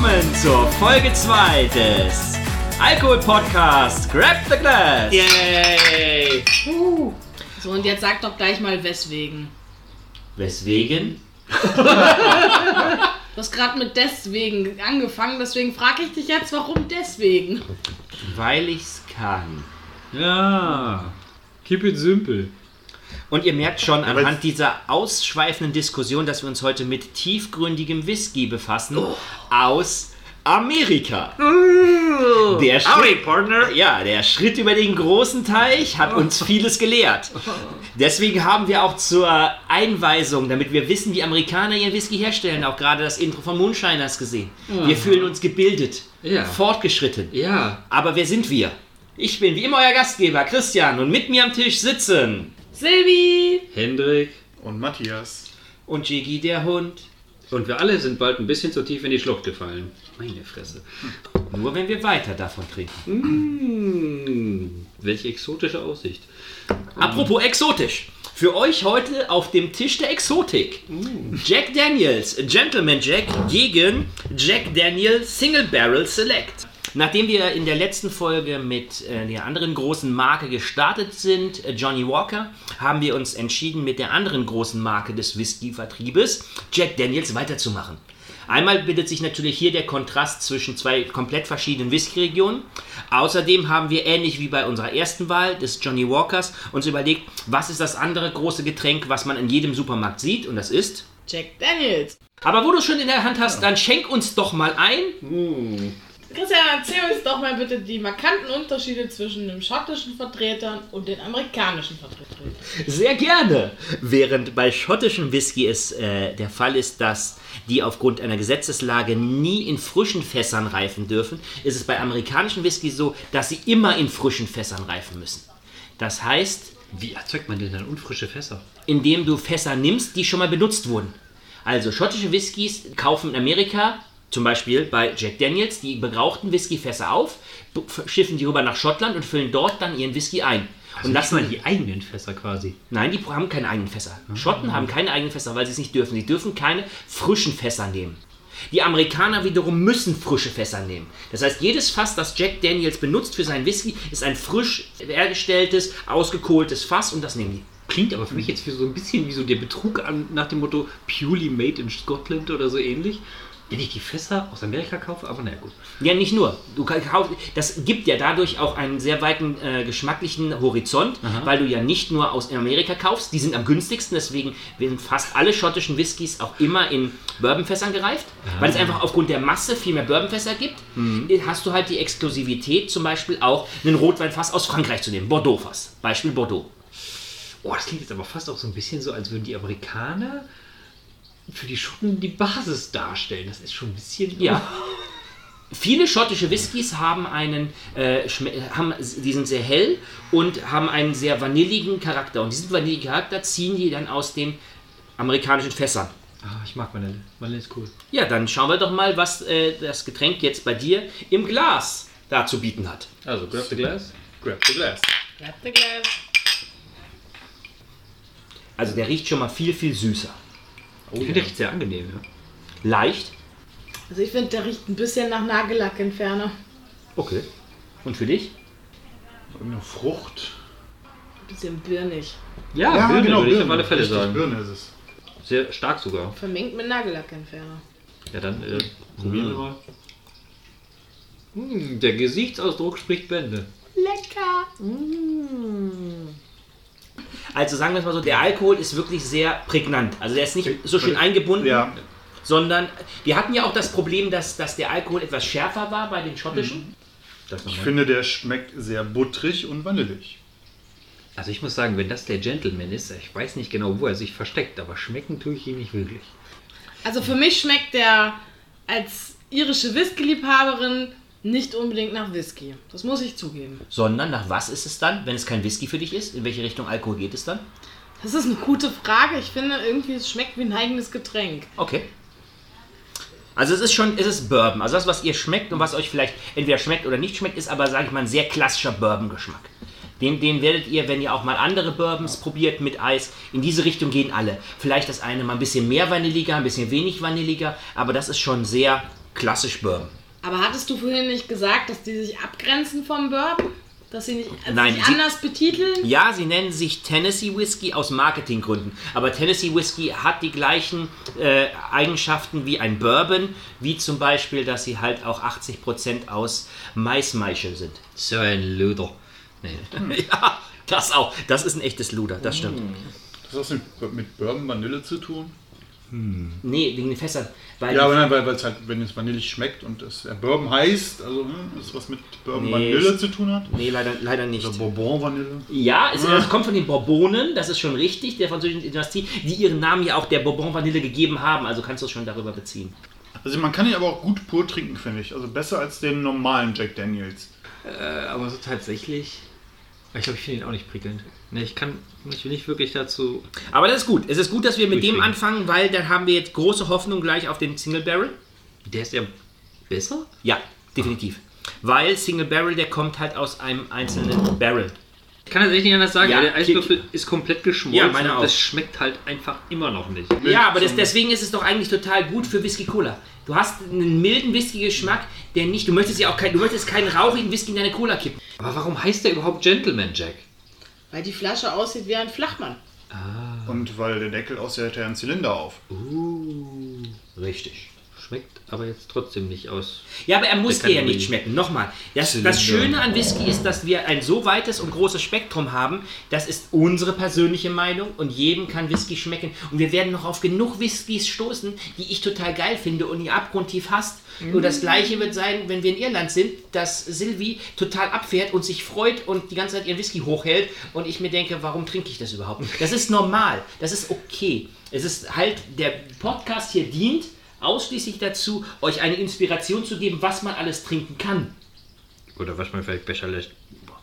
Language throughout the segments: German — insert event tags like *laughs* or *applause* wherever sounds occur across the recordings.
Willkommen zur Folge 2 des Alkohol-Podcast Grab the Glass. Yay! So, und jetzt sag doch gleich mal weswegen. Weswegen? Du hast gerade mit deswegen angefangen, deswegen frage ich dich jetzt, warum deswegen? Weil ich's kann. Ja, keep it simple. Und ihr merkt schon anhand dieser ausschweifenden Diskussion, dass wir uns heute mit tiefgründigem Whisky befassen aus Amerika. Der Schritt, Partner. ja, der Schritt über den großen Teich hat uns vieles gelehrt. Deswegen haben wir auch zur Einweisung, damit wir wissen, wie Amerikaner ihren Whisky herstellen, auch gerade das Intro von Moonshiners gesehen. Wir fühlen uns gebildet, Ja. fortgeschritten. Ja, Aber wer sind wir? Ich bin wie immer euer Gastgeber, Christian, und mit mir am Tisch sitzen Silvi! Hendrik. Und Matthias. und Jiggy der Hund. Und wir alle sind bald ein bisschen zu tief in die Schlucht gefallen. Meine Fresse. Nur wenn wir weiter davon trinken. Mmh, welche exotische Aussicht. Apropos exotisch. Für euch heute auf dem Tisch der Exotik. Jack Daniels Gentleman Jack gegen Jack Daniel Single Barrel Select. Nachdem wir in der letzten Folge mit äh, der anderen großen Marke gestartet sind, äh, Johnny Walker, haben wir uns entschieden, mit der anderen großen Marke des Whisky-Vertriebes, Jack Daniels, weiterzumachen. Einmal bildet sich natürlich hier der Kontrast zwischen zwei komplett verschiedenen Whisky-Regionen. Außerdem haben wir ähnlich wie bei unserer ersten Wahl des Johnny Walkers uns überlegt, was ist das andere große Getränk, was man in jedem Supermarkt sieht und das ist. Jack Daniels. Aber wo du es schon in der Hand hast, dann schenk uns doch mal ein. Christian, erzähl uns doch mal bitte die markanten Unterschiede zwischen den schottischen Vertretern und den amerikanischen Vertretern. Sehr gerne. Während bei schottischen Whisky es äh, der Fall ist, dass die aufgrund einer Gesetzeslage nie in frischen Fässern reifen dürfen, ist es bei amerikanischen Whisky so, dass sie immer in frischen Fässern reifen müssen. Das heißt, Wie erzeugt man denn dann unfrische Fässer? indem du Fässer nimmst, die schon mal benutzt wurden. Also schottische Whiskys kaufen in Amerika, zum Beispiel bei Jack Daniels, die gebrauchten Whiskyfässer auf, schiffen die rüber nach Schottland und füllen dort dann ihren Whisky ein. Und und lassen mal die eigenen Fässer quasi. Nein, die haben keine eigenen Fässer. Schotten haben keine eigenen Fässer, weil sie es nicht dürfen. Sie dürfen keine frischen Fässer nehmen. Die Amerikaner wiederum müssen frische Fässer nehmen. Das heißt, jedes Fass, das Jack Daniels benutzt für seinen Whisky, ist ein frisch hergestelltes, ausgekohltes Fass und das nehmen die. Klingt aber für mich jetzt wie so ein bisschen wie so der Betrug an, nach dem Motto purely made in Scotland oder so ähnlich. Wenn ich die Fässer aus Amerika kaufe, aber naja gut. Ja, nicht nur. Du kann- kauf, das gibt ja dadurch auch einen sehr weiten äh, geschmacklichen Horizont, weil du ja nicht nur aus Amerika kaufst, die sind am günstigsten, deswegen werden fast alle schottischen Whiskys auch immer in Bourbonfässern gereift, weil es einfach aufgrund der Masse viel mehr Bourbonfässer gibt. Hast du halt die Exklusivität, zum Beispiel auch einen Rotweinfass aus Frankreich zu nehmen, Bordeaux-Fass, Beispiel Bordeaux. Oh, das klingt jetzt aber fast auch so ein bisschen so, als würden die Amerikaner für die Schotten die Basis darstellen. Das ist schon ein bisschen. Ja. *laughs* Viele schottische Whiskys haben einen, äh, haben, die sind sehr hell und haben einen sehr vanilligen Charakter. Und diesen vanilligen Charakter ziehen die dann aus den amerikanischen Fässern. Ah, ich mag Vanille. Vanille ist cool. Ja, dann schauen wir doch mal, was äh, das Getränk jetzt bei dir im Glas da zu bieten hat. Also, grab the glass. Grab the glass. Bleibt der Glas. Also der riecht schon mal viel, viel süßer. Oh, ich finde riecht sehr angenehm. Ja. Leicht. Also ich finde, der riecht ein bisschen nach Nagellackentferner. Okay. Und für dich? Eine Frucht. Ein bisschen birnig. Ja, Birne, würde ich auf alle Fälle Richtig, sagen. Birne ist es. Sehr stark sogar. Vermengt mit Nagellackentferner. Ja, dann äh, probieren wir mal. Hm, der Gesichtsausdruck spricht Bände. Lecker! Mmh. Also sagen wir es mal so, der Alkohol ist wirklich sehr prägnant. Also der ist nicht so schön eingebunden, Ja. sondern wir hatten ja auch das Problem, dass, dass der Alkohol etwas schärfer war bei den schottischen. Das Ich finde, der schmeckt sehr buttrig und vanillig. Also ich muss sagen, wenn das der Gentleman ist, ich weiß nicht genau, wo er sich versteckt, aber schmecken tue ich ihm nicht wirklich. Also für mich schmeckt der als irische Whisky-Liebhaberin nicht unbedingt nach Whisky. Das muss ich zugeben. Sondern nach was ist es dann, wenn es kein Whisky für dich ist? In welche Richtung Alkohol geht es dann? Das ist eine gute Frage. Ich finde irgendwie, es schmeckt wie ein eigenes Getränk. Okay. Also es ist schon, es ist Bourbon. Also das, was ihr schmeckt und was euch vielleicht entweder schmeckt oder nicht schmeckt, ist aber, sage ich mal, ein sehr klassischer Bourbon-Geschmack. Den, den werdet ihr, wenn ihr auch mal andere Bourbons probiert mit Eis, in diese Richtung gehen alle. Vielleicht das eine mal ein bisschen mehr vanilliger, ein bisschen wenig vanilliger, aber das ist schon sehr klassisch Bourbon. Aber hattest du vorhin nicht gesagt, dass die sich abgrenzen vom Bourbon? Dass sie nicht also Nein, sich sie- anders betiteln? Ja, sie nennen sich Tennessee Whiskey aus Marketinggründen. Aber Tennessee Whiskey hat die gleichen äh, Eigenschaften wie ein Bourbon, wie zum Beispiel, dass sie halt auch 80% aus Maismeischel sind. So ein Luder. Nee. *laughs* ja, das auch. Das ist ein echtes Luder, das stimmt. Das hat mit Bourbon Vanille zu tun? Nee, wegen den Fässern. Weil Ja, aber nein, weil es halt, wenn es vanillig schmeckt und es äh, Bourbon heißt, also hm, das was mit Bourbon Nee, Vanille zu tun hat? Nee, leider, leider nicht. Oder Bourbon Vanille? Ja, es, es kommt von den Bourbonen, das ist schon richtig, der französischen Dynastie, die ihren Namen ja auch der Bourbon Vanille gegeben haben, also kannst du es schon darüber beziehen. Also man kann ihn aber auch gut pur trinken, finde ich. Also besser als den normalen Jack Daniels. Äh, aber so tatsächlich. Ich glaube, ich finde ihn auch nicht prickelnd. Nee, ich kann mich nicht wirklich dazu. Aber das ist gut. Es ist gut, dass wir mit dem anfangen, weil dann haben wir jetzt große Hoffnung gleich auf den Single Barrel. Der ist ja besser? Ja, definitiv. Weil Single Barrel, der kommt halt aus einem einzelnen Barrel. Ich kann das echt nicht anders sagen. Ja, der Eiswürfel ist komplett geschmolzen. Ja, meine auch. Das schmeckt halt einfach immer noch nicht. Ja, aber das, deswegen ist es doch eigentlich total gut für Whisky Cola. Du hast einen milden Whisky-Geschmack, der nicht, du möchtest ja auch kein, du möchtest keinen rauchigen Whisky in deine Cola kippen. Aber warum heißt der überhaupt Gentleman Jack? Weil die Flasche aussieht wie ein Flachmann. Und weil der Deckel aussieht, hätte er einen Zylinder auf. Richtig. Schmeckt aber jetzt trotzdem nicht aus. Ja, aber er muss dir ja nicht schmecken. Nochmal, das, Zylinder. das Schöne an Whisky ist, dass wir ein so weites und großes Spektrum haben. Das ist unsere persönliche Meinung und jedem kann Whisky schmecken. Und wir werden noch auf genug Whiskys stoßen, die ich total geil finde und ihr abgrundtief hasst. Und das gleiche wird sein, wenn wir in Irland sind, dass Sylvie total abfährt und sich freut und die ganze Zeit ihren Whisky hochhält und ich mir denke, warum trinke ich das überhaupt? Das ist normal, das ist okay. Es ist halt, der Podcast hier dient ausschließlich dazu, euch eine Inspiration zu geben, was man alles trinken kann. Oder was man vielleicht besser lässt.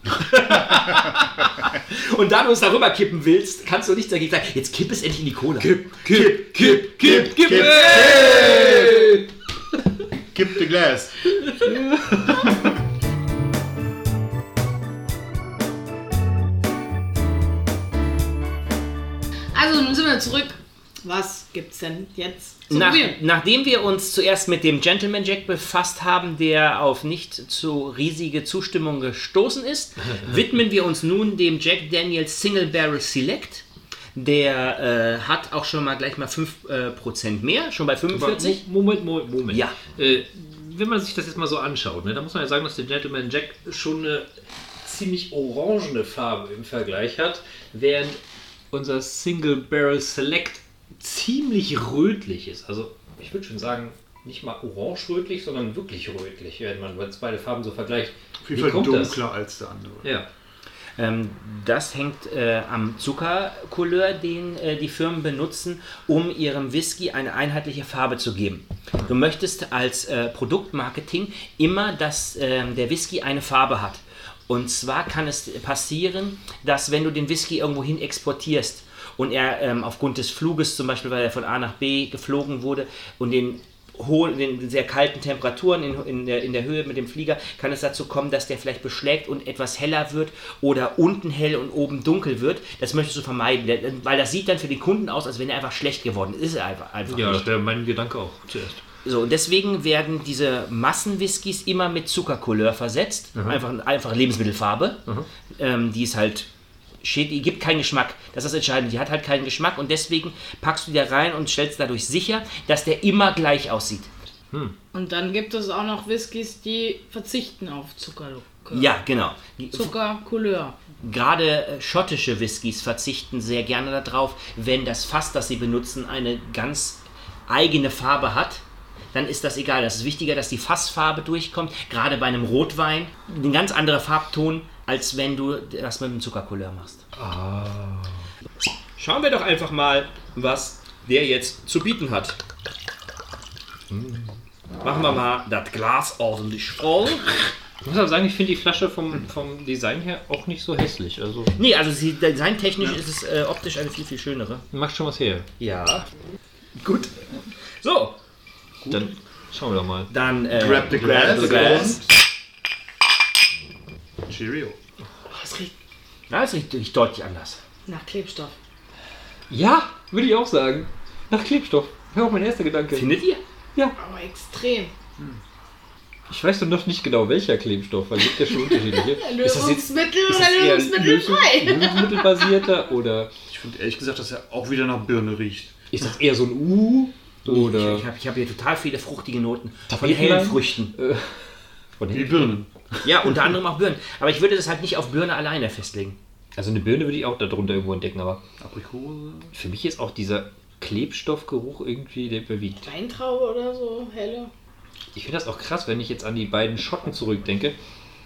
*laughs* Und da du es darüber kippen willst, kannst du nichts dagegen sagen. Jetzt kipp es endlich in die Cola. Kipp, Kipp, kipp, kipp, kipp! Kipp, Gib the glass. Also, nun sind wir zurück. Was gibt's denn jetzt zu Nach, nachdem wir uns zuerst mit dem Gentleman Jack befasst haben, der auf nicht zu riesige Zustimmung gestoßen ist, *laughs* widmen wir uns nun dem Jack Daniels Single Barrel Select. Der äh, hat auch schon mal gleich mal 5% äh, Prozent mehr, schon bei 45. Moment, Moment, Moment. Ja. Äh, wenn man sich das jetzt mal so anschaut, ne, da muss man ja sagen, dass der Gentleman Jack schon eine ziemlich orangene Farbe im Vergleich hat, während unser Single Barrel Select ziemlich rötlich ist. Also ich würde schon sagen, nicht mal orange-rötlich, sondern wirklich rötlich, wenn man jetzt beide Farben so vergleicht. Auf jeden Fall kommt das? dunkler als der andere. Ja. Ähm, das hängt äh, am Zuckercouleur, den äh, die Firmen benutzen, um ihrem Whisky eine einheitliche Farbe zu geben. Du möchtest als äh, Produktmarketing immer, dass ähm, der Whisky eine Farbe hat. Und zwar kann es passieren, dass wenn du den Whisky irgendwohin exportierst und er ähm, aufgrund des Fluges, zum Beispiel weil er von A nach B geflogen wurde und den hohen, den sehr kalten Temperaturen in, in, der, in der Höhe mit dem Flieger, kann es dazu kommen, dass der vielleicht beschlägt und etwas heller wird oder unten hell und oben dunkel wird. Das möchtest du vermeiden, weil das sieht dann für den Kunden aus, als wenn er einfach schlecht geworden ist. Ist er einfach, einfach Ja, nicht. das wäre mein Gedanke auch zuerst. So, und deswegen werden diese Massenwhiskys immer mit Zuckercouleur versetzt. Einfach, einfach Lebensmittelfarbe. Ähm, die ist halt. Steht, die gibt keinen Geschmack. Das ist das Entscheidende. Die hat halt keinen Geschmack und deswegen packst du die da rein und stellst dadurch sicher, dass der immer gleich aussieht. Und dann gibt es auch noch Whiskys, die verzichten auf Zucker. Ja, genau. Zuckercouleur. Gerade äh, schottische Whiskys verzichten sehr gerne darauf, wenn das Fass, das sie benutzen, eine ganz eigene Farbe hat. Dann ist das egal. Das ist wichtiger, dass die Fassfarbe durchkommt. Gerade bei einem Rotwein ein ganz anderer Farbton, als wenn du das mit dem Zuckercouleur machst. Schauen wir doch einfach mal, was der jetzt zu bieten hat. Machen wir mal das Glas ordentlich voll. Ich muss aber sagen, ich finde die Flasche vom, vom Design her auch nicht so hässlich. Also Nee, also sie, designtechnisch ist es äh, optisch eine viel, viel schönere. macht schon was her. Ja. Gut. So, Dann schauen wir doch mal. dann äh, Grab the glass. glass. Cheerio. Oh, es riecht, Na, das riecht, riecht deutlich anders. Nach Klebstoff. Ja, würde ich auch sagen. Nach Klebstoff. Wäre auch mein erster Gedanke. Findet ihr? Aber extrem. Ich weiß doch noch nicht genau, welcher Klebstoff, weil es gibt ja schon unterschiedliche. *laughs* das jetzt- Lösungsmittel Ist oder das eher lösungsmittelfrei? Lösungsmittelbasierter *laughs* oder Ich finde ehrlich gesagt, dass er auch wieder nach Birne riecht. ist das eher so ein U? Oder Ich habe ich hab hier total viele fruchtige Noten von hellen Früchten. von Wie? Birnen. Ja, unter anderem auch Birnen. Aber ich würde das halt nicht auf Birne alleine festlegen. Also eine Birne würde ich auch darunter irgendwo entdecken, aber Aprikose. für mich ist auch dieser Klebstoffgeruch irgendwie, der überwiegt. Weintraube oder so, helle. Ich finde das auch krass, wenn ich jetzt an die beiden Schotten zurückdenke.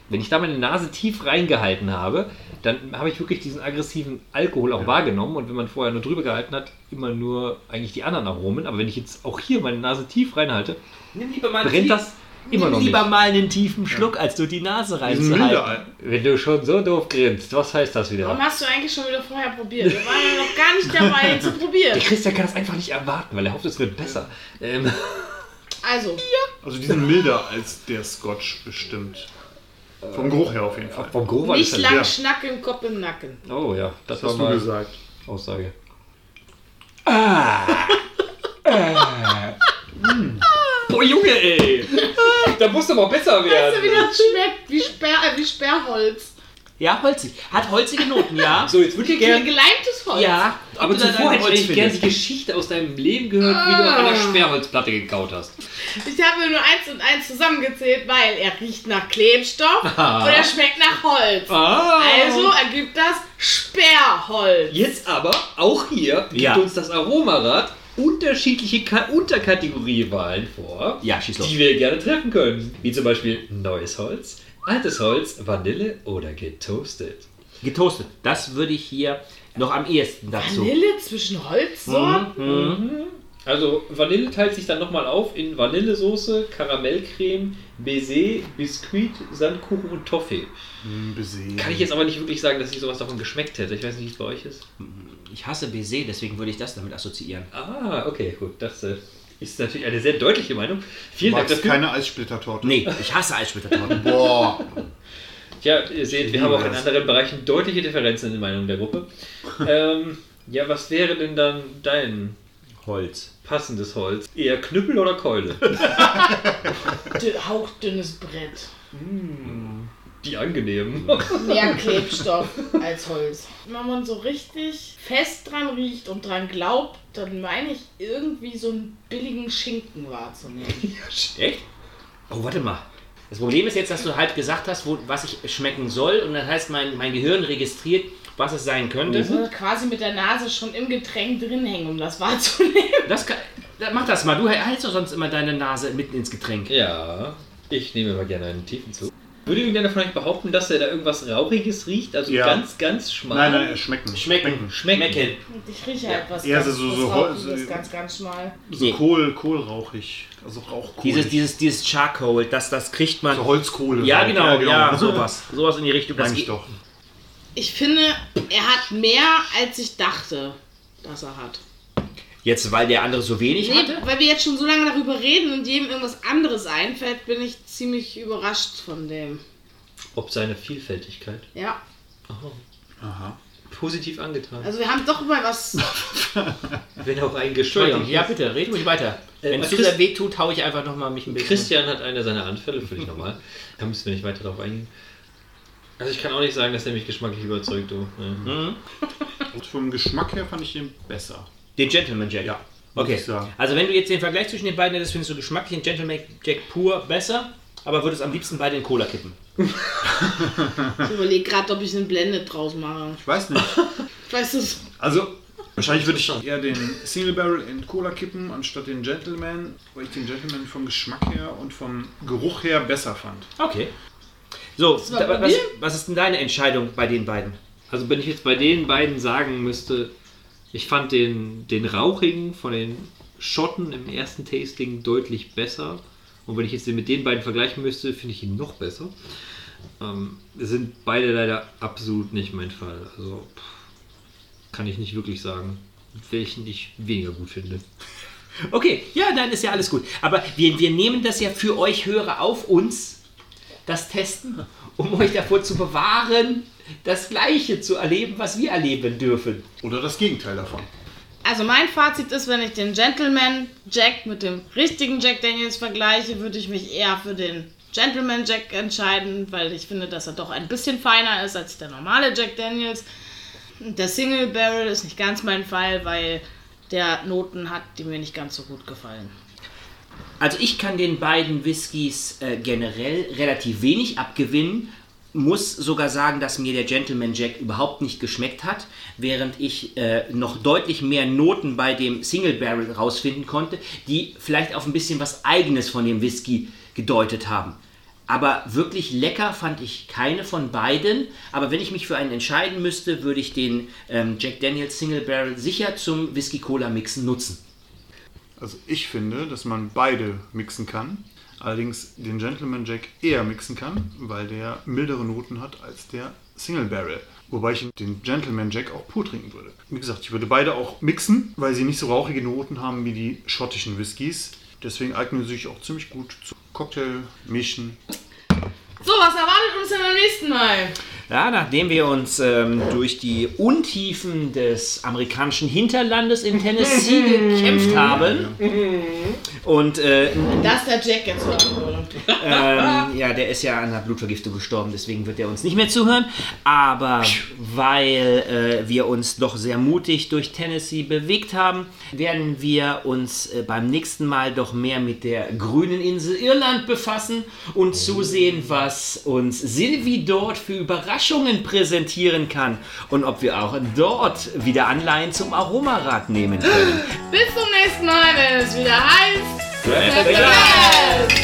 Wenn ich da meine Nase tief reingehalten habe, dann habe ich wirklich diesen aggressiven Alkohol auch wahrgenommen. Und wenn man vorher nur drüber gehalten hat, immer nur eigentlich die anderen Aromen. Aber wenn ich jetzt auch hier meine Nase tief reinhalte, Nimm lieber mal brennt das immer Nimm noch lieber nicht. mal einen tiefen Schluck, als durch die Nase reinzuhalten. Al- Wenn du schon so doof grinst, was heißt das Warum wieder? hast du eigentlich schon wieder vorher probiert? Wir waren ja noch gar nicht dabei, ihn zu probieren. *laughs* Der Christian kann das einfach nicht erwarten, weil er hofft, es wird besser. Ähm, Also, Also die sind milder als der Scotch bestimmt. Vom Geruch her auf jeden Fall. vom Geruch war nicht lang ja. schnacken, Kopf im Nacken. Oh ja, das, Das hast war du gesagt. Aussage. *laughs* Boah, Junge, ey! *laughs* Da muss aber besser Weißt du, werden. wie das schmeckt? Wie, Sperr, äh, wie Sperrholz. Ja, holzig. Hat holzige Noten, ja. So, jetzt würde ich Ge gerne. geleimtes Holz. Ja, Aber zuvor hätte ich gerne die. Geschichte aus deinem Leben gehört, wie du auf einer Sperrholzplatte gekaut hast. Ich habe nur eins und eins zusammengezählt, weil er riecht nach Klebstoff Ah. und er schmeckt nach Holz. Ah! Also ergibt das Sperrholz. Jetzt aber, auch hier, gibt Ja. uns das Aromarad unterschiedliche Ka Unterkategoriewahlen vor, Ja, schieß los. die wir gerne treffen können. Wie zum Beispiel neues Holz, altes Holz, Vanille oder getoastet. Getoastet. Das würde ich hier noch am ehesten dazu. Vanille zwischen Holzsorten? Also Vanille teilt sich dann nochmal auf in Vanillesoße, Karamellcreme, Baiser, Biskuit, Sandkuchen und Toffee. Besehen. Kann ich jetzt aber nicht wirklich sagen, dass ich sowas davon geschmeckt hätte. Ich weiß nicht, wie es bei euch ist. Ich hasse Baiser, deswegen würde ich das damit assoziieren. Ah, okay, gut. Das äh, ist natürlich eine sehr deutliche Meinung. Du Vielen Dank magst dafür. keine Eissplittertorte. Nee, ich hasse Eissplittertorten. *laughs* Boah. Ja, ihr seht, wir haben auch in anderen Bereichen deutliche Differenzen in den Meinungen der Gruppe. *laughs* ähm, ja, was wäre denn dann dein Holz. passendes Holz? Eher Knüppel oder Keule? Dü- *laughs* Hauchdünnes Brett. Die angenehmen. Mehr *laughs* Klebstoff als Holz. Wenn man so richtig fest dran riecht und dran glaubt, dann meine ich irgendwie so einen billigen Schinken wahrzunehmen. *laughs* Echt? Oh, warte mal. Das Problem ist jetzt, dass du halt gesagt hast, wo, was ich schmecken soll und dann heißt mein, mein Gehirn registriert, was es sein könnte. Also quasi mit der Nase schon im Getränk drin hängen, um das wahrzunehmen. Das kann, mach das mal. Du hältst doch sonst immer deine Nase mitten ins Getränk. Ja, ich nehme mal gerne einen tiefen Zug. Würde irgendeiner von euch behaupten, dass er da irgendwas Rauchiges riecht? Also Ja. ganz, ganz schmal? Nein, nein, schmecken. Schmecken. Schmecken. Und ich rieche halt was Ja, ganz, so- was so Rauchiges, Holz- ganz, ganz schmal. So Nee. Kohl, Kohlrauchig. Also Rauchkohl. Dieses, dieses, dieses Charcoal, das, das kriegt man. so Holzkohle. ja, halt. genau, ja, *laughs* sowas. Sowas in die Richtung. Das ich doch. Ich finde, er hat mehr, als ich dachte, dass er hat. Jetzt, weil der andere so wenig Nee, hatte? weil wir jetzt schon so lange darüber reden und jedem irgendwas anderes einfällt, bin ich ziemlich überrascht von dem. Ob seine Vielfältigkeit. Ja, Aha. Positiv angetan. also wir haben doch mal was. *laughs* Wenn auch ein Entschuldigung, Geschmack. ja bitte, red ruhig weiter. Äh, Wenn es Chris- zu sehr weh tut, hau ich einfach nochmal mich ein bisschen. Christian hat eine seiner Anfälle, völlig normal. *laughs* Da müssen wir nicht weiter darauf eingehen. Also ich kann auch nicht sagen, dass der mich geschmacklich überzeugt. Du. Mhm. Und vom Geschmack her fand ich den besser. Den Gentleman Jack. Ja, Okay. ich sagen. Also wenn du jetzt den Vergleich zwischen den beiden hättest, findest du geschmacklich den Gentleman Jack pur besser, aber würdest am liebsten beide in Cola kippen. Ich überlege gerade, ob ich einen Blended draus mache. Ich weiß nicht. Weißt du, es- Also, wahrscheinlich würde ich eher den Single Barrel in Cola kippen, anstatt den Gentleman, weil ich den Gentleman vom Geschmack her und vom Geruch her besser fand. Okay. So, was, was ist denn deine Entscheidung bei den beiden? Also wenn ich jetzt bei den beiden sagen müsste, ich fand den, den rauchigen von den Schotten im ersten Tasting deutlich besser. Und wenn ich jetzt den mit den beiden vergleichen müsste, finde ich ihn noch besser. Ähm, sind beide leider absolut nicht mein Fall. Also pff, kann ich nicht wirklich sagen, welchen ich weniger gut finde. Okay, ja, dann ist ja alles gut. Aber wir, wir nehmen das ja für euch Hörer auf uns, das Testen, um euch davor zu bewahren, das Gleiche zu erleben, was wir erleben dürfen. Oder das Gegenteil davon. Also mein Fazit ist, wenn ich den Gentleman Jack mit dem richtigen Jack Daniels vergleiche, würde ich mich eher für den Gentleman Jack entscheiden, weil ich finde, dass er doch ein bisschen feiner ist als der normale Jack Daniels. Der Single Barrel ist nicht ganz mein Fall, weil der Noten hat, die mir nicht ganz so gut gefallen. Also ich kann den beiden Whiskys äh, generell relativ wenig abgewinnen. Muss sogar sagen, dass mir der Gentleman Jack überhaupt nicht geschmeckt hat, während ich äh, noch deutlich mehr Noten bei dem Single Barrel rausfinden konnte, die vielleicht auf ein bisschen was Eigenes von dem Whisky gedeutet haben. Aber wirklich lecker fand ich keine von beiden. Aber wenn ich mich für einen entscheiden müsste, würde ich den ähm, Jack Daniels Single Barrel sicher zum Whisky Cola Mixen nutzen. Also ich finde, dass man beide mixen kann. Allerdings den Gentleman Jack eher mixen kann, weil der mildere Noten hat als der Single Barrel. Wobei ich den Gentleman Jack auch pur trinken würde. Wie gesagt, ich würde beide auch mixen, weil sie nicht so rauchige Noten haben wie die schottischen Whiskys. Deswegen eignen sie sich auch ziemlich gut zu Cocktail, Mischen. So, was erwartet uns denn beim nächsten Mal? Ja, nachdem wir uns ähm, durch die Untiefen des amerikanischen Hinterlandes in Tennessee gekämpft haben und äh, Dass der Jack jetzt hören ähm, ja, der ist ja an einer Blutvergiftung gestorben, deswegen wird er uns nicht mehr zuhören. Aber weil äh, wir uns doch sehr mutig durch Tennessee bewegt haben, werden wir uns äh, beim nächsten Mal doch mehr mit der grünen Insel Irland befassen und zusehen, was uns Silvi dort für Überraschungen präsentieren kann und ob wir auch dort wieder Anleihen zum Aromarad nehmen können. Bis zum nächsten Mal, wenn es wieder heißt. Grab.